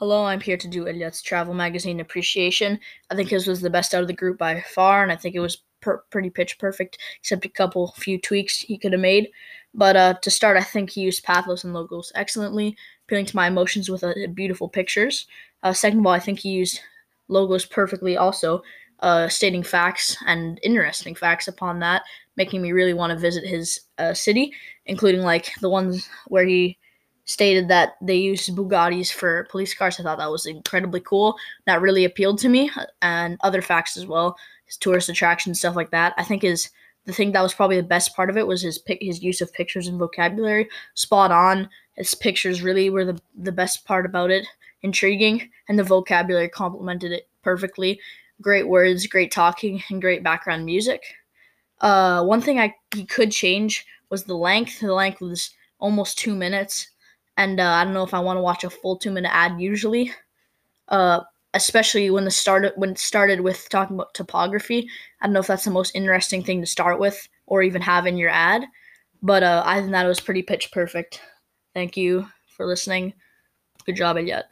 Hello, I'm here to do Eliot's Travel Magazine Appreciation. I think his was the best out of the group by far, and I think it was per- pretty pitch perfect, except a couple few tweaks he could have made. But uh, to start, I think he used pathos and logos excellently, appealing to my emotions with uh, beautiful pictures. Uh, second of all, I think he used logos perfectly also, uh, stating facts and interesting facts upon that, making me really want to visit his uh, city, including like the ones where he stated that they used Bugattis for police cars. I thought that was incredibly cool. That really appealed to me, and other facts as well, his tourist attractions, stuff like that. I think is the thing that was probably the best part of it was his pic- his use of pictures and vocabulary. Spot on. His pictures really were the the best part about it. Intriguing, and the vocabulary complemented it perfectly. Great words, great talking, and great background music. Uh, one thing I he could change was the length. The length was almost two minutes and uh, I don't know if I want to watch a full two minute ad usually, uh, especially when the start when it started with talking about topography. I don't know if that's the most interesting thing to start with or even have in your ad, but uh, I think that was pretty pitch perfect. Thank you for listening. Good job, Eliot.